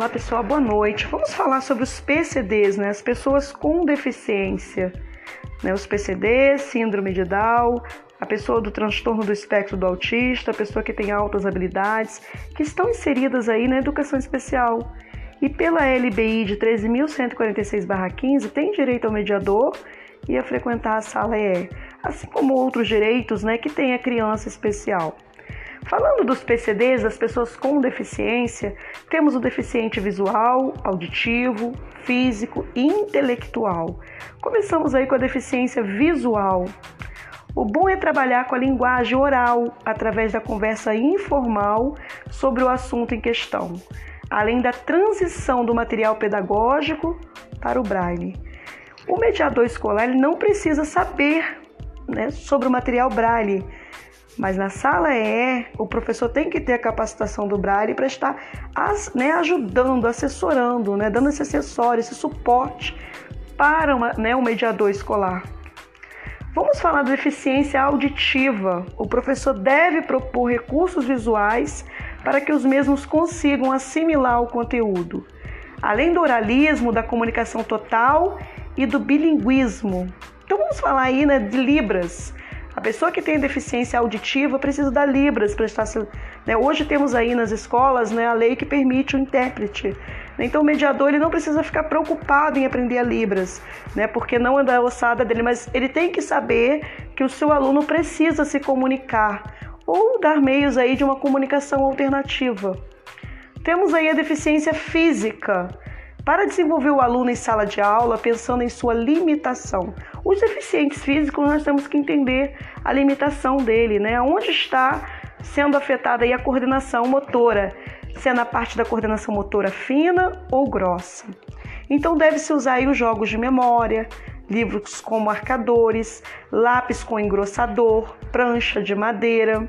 Olá pessoal, boa noite. Vamos falar sobre os PCDs, né? As pessoas com deficiência, né? Os PCDs, síndrome de Down, a pessoa do transtorno do espectro do autista, a pessoa que tem altas habilidades, que estão inseridas aí na educação especial. E pela LBI de 13.146/15 tem direito ao mediador e a frequentar a sala EE, assim como outros direitos, né, que tem a criança especial. Falando dos PCDs, das pessoas com deficiência, temos o deficiente visual, auditivo, físico e intelectual. Começamos aí com a deficiência visual. O bom é trabalhar com a linguagem oral, através da conversa informal sobre o assunto em questão, além da transição do material pedagógico para o braille. O mediador escolar ele não precisa saber né, sobre o material braille, mas na sala E, o professor tem que ter a capacitação do Braille para estar né, ajudando, assessorando, né, dando esse acessório, esse suporte para uma, né, um mediador escolar. Vamos falar da deficiência auditiva. O professor deve propor recursos visuais para que os mesmos consigam assimilar o conteúdo. Além do oralismo, da comunicação total e do bilinguismo. Então vamos falar aí né, de Libras. A pessoa que tem deficiência auditiva precisa da Libras para estar. Né? Hoje temos aí nas escolas né, a lei que permite o intérprete. Então o mediador ele não precisa ficar preocupado em aprender a Libras, né? porque não é da ossada dele, mas ele tem que saber que o seu aluno precisa se comunicar ou dar meios aí de uma comunicação alternativa. Temos aí a deficiência física. Para desenvolver o aluno em sala de aula, pensando em sua limitação. Os deficientes físicos, nós temos que entender a limitação dele, né? Onde está sendo afetada aí a coordenação motora, se é na parte da coordenação motora fina ou grossa. Então deve-se usar aí os jogos de memória, livros com marcadores, lápis com engrossador, prancha de madeira.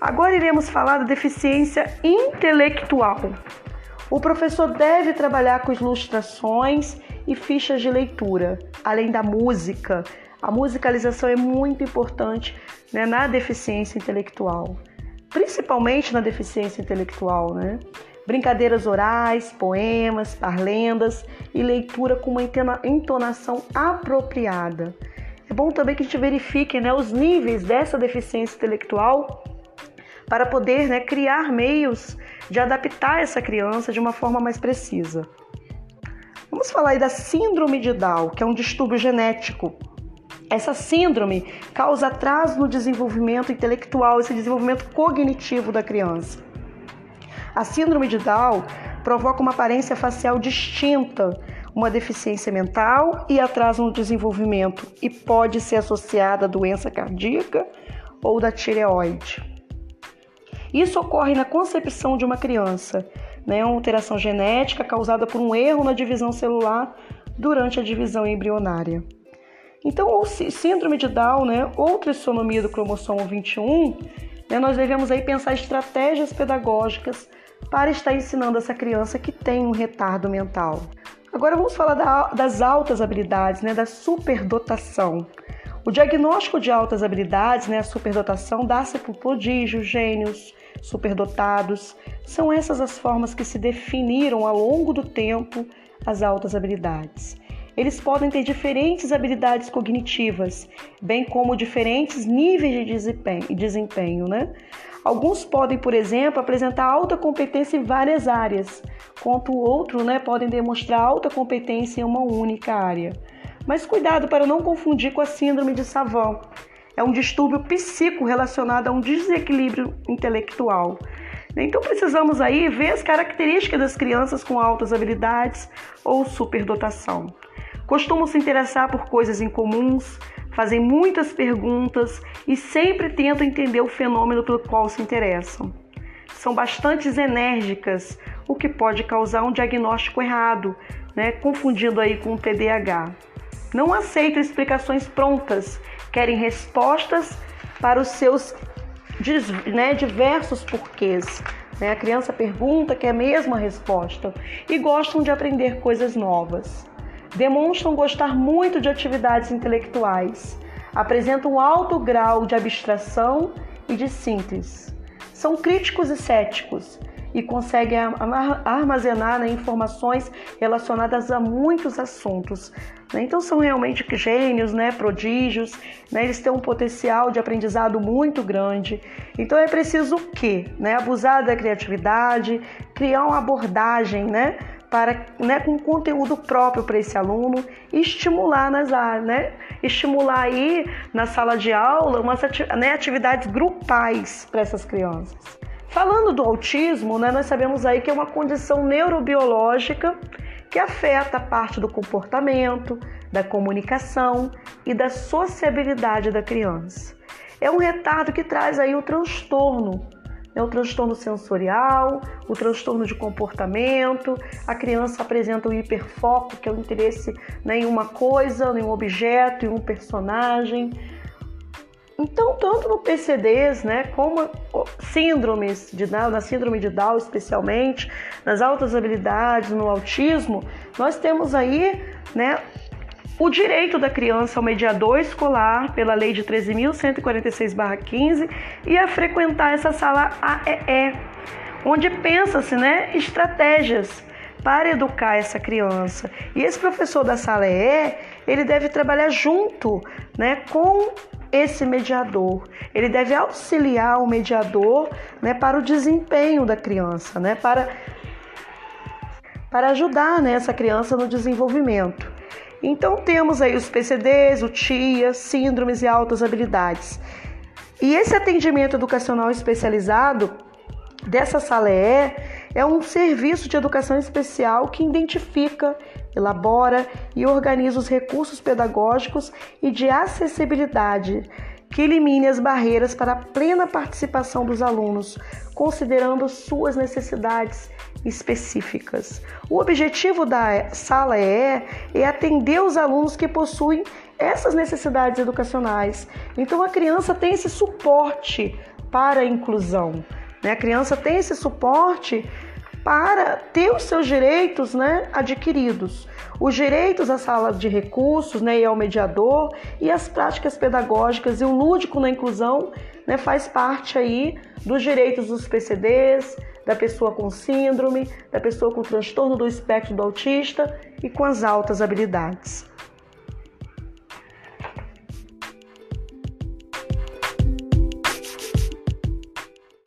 Agora iremos falar da deficiência intelectual. O professor deve trabalhar com ilustrações e fichas de leitura, além da música. A musicalização é muito importante né, na deficiência intelectual, principalmente na deficiência intelectual, né? Brincadeiras orais, poemas, parlendas e leitura com uma entonação apropriada. É bom também que a gente verifique né, os níveis dessa deficiência intelectual para poder né, criar meios de adaptar essa criança de uma forma mais precisa. Vamos falar aí da síndrome de Down, que é um distúrbio genético. Essa síndrome causa atraso no desenvolvimento intelectual, esse desenvolvimento cognitivo da criança. A síndrome de Down provoca uma aparência facial distinta, uma deficiência mental e atraso no desenvolvimento e pode ser associada a doença cardíaca ou da tireoide. Isso ocorre na concepção de uma criança, né? uma alteração genética causada por um erro na divisão celular durante a divisão embrionária. Então, o síndrome de Down, né, ou trissonomia do cromossomo 21, né, nós devemos aí pensar estratégias pedagógicas para estar ensinando essa criança que tem um retardo mental. Agora vamos falar da, das altas habilidades, né, da superdotação. O diagnóstico de altas habilidades, né, a superdotação, dá-se por prodígios, gênios, superdotados. São essas as formas que se definiram ao longo do tempo as altas habilidades. Eles podem ter diferentes habilidades cognitivas, bem como diferentes níveis de desempenho. Né? Alguns podem, por exemplo, apresentar alta competência em várias áreas, enquanto outros né, podem demonstrar alta competência em uma única área. Mas cuidado para não confundir com a síndrome de Savant. É um distúrbio psíquico relacionado a um desequilíbrio intelectual. Então precisamos aí ver as características das crianças com altas habilidades ou superdotação. Costumam se interessar por coisas incomuns, fazem muitas perguntas e sempre tentam entender o fenômeno pelo qual se interessam. São bastante enérgicas, o que pode causar um diagnóstico errado, né, confundindo aí com o TDAH. Não aceitam explicações prontas, querem respostas para os seus né, diversos porquês. Né? A criança pergunta, quer a mesma resposta e gostam de aprender coisas novas. Demonstram gostar muito de atividades intelectuais, apresentam um alto grau de abstração e de síntese. São críticos e céticos e consegue armazenar né, informações relacionadas a muitos assuntos. Né? Então são realmente gênios, né, prodígios, né? eles têm um potencial de aprendizado muito grande. Então é preciso o quê? Né? Abusar da criatividade, criar uma abordagem, né? para, né, com conteúdo próprio para esse aluno e estimular nas áreas, né? Estimular aí na sala de aula umas né, atividades grupais para essas crianças. Falando do autismo, né, nós sabemos aí que é uma condição neurobiológica que afeta a parte do comportamento, da comunicação e da sociabilidade da criança. É um retardo que traz aí o transtorno, né, o transtorno sensorial, o transtorno de comportamento, a criança apresenta o hiperfoco, que é o interesse né, em uma coisa, em um objeto, em um personagem. Então, tanto no PCDs, né, como síndromes de Down, na síndrome de Down especialmente, nas altas habilidades, no autismo, nós temos aí, né, o direito da criança ao mediador escolar pela lei de 13.146/15 e a frequentar essa sala AEE, onde pensa-se, né, estratégias para educar essa criança. E esse professor da sala EE, ele deve trabalhar junto, né, com esse mediador. Ele deve auxiliar o mediador né, para o desempenho da criança, né, para, para ajudar né, essa criança no desenvolvimento. Então temos aí os PCDs, o TIA, síndromes e altas habilidades. E esse atendimento educacional especializado dessa sala E é um serviço de educação especial que identifica, elabora e organiza os recursos pedagógicos e de acessibilidade que elimine as barreiras para a plena participação dos alunos, considerando suas necessidades específicas. O objetivo da sala E é atender os alunos que possuem essas necessidades educacionais. Então a criança tem esse suporte para a inclusão. Né? A criança tem esse suporte para ter os seus direitos né, adquiridos. Os direitos à sala de recursos né, e ao mediador e as práticas pedagógicas e o lúdico na inclusão né, faz parte aí dos direitos dos PCDs, da pessoa com síndrome, da pessoa com transtorno do espectro do autista e com as altas habilidades.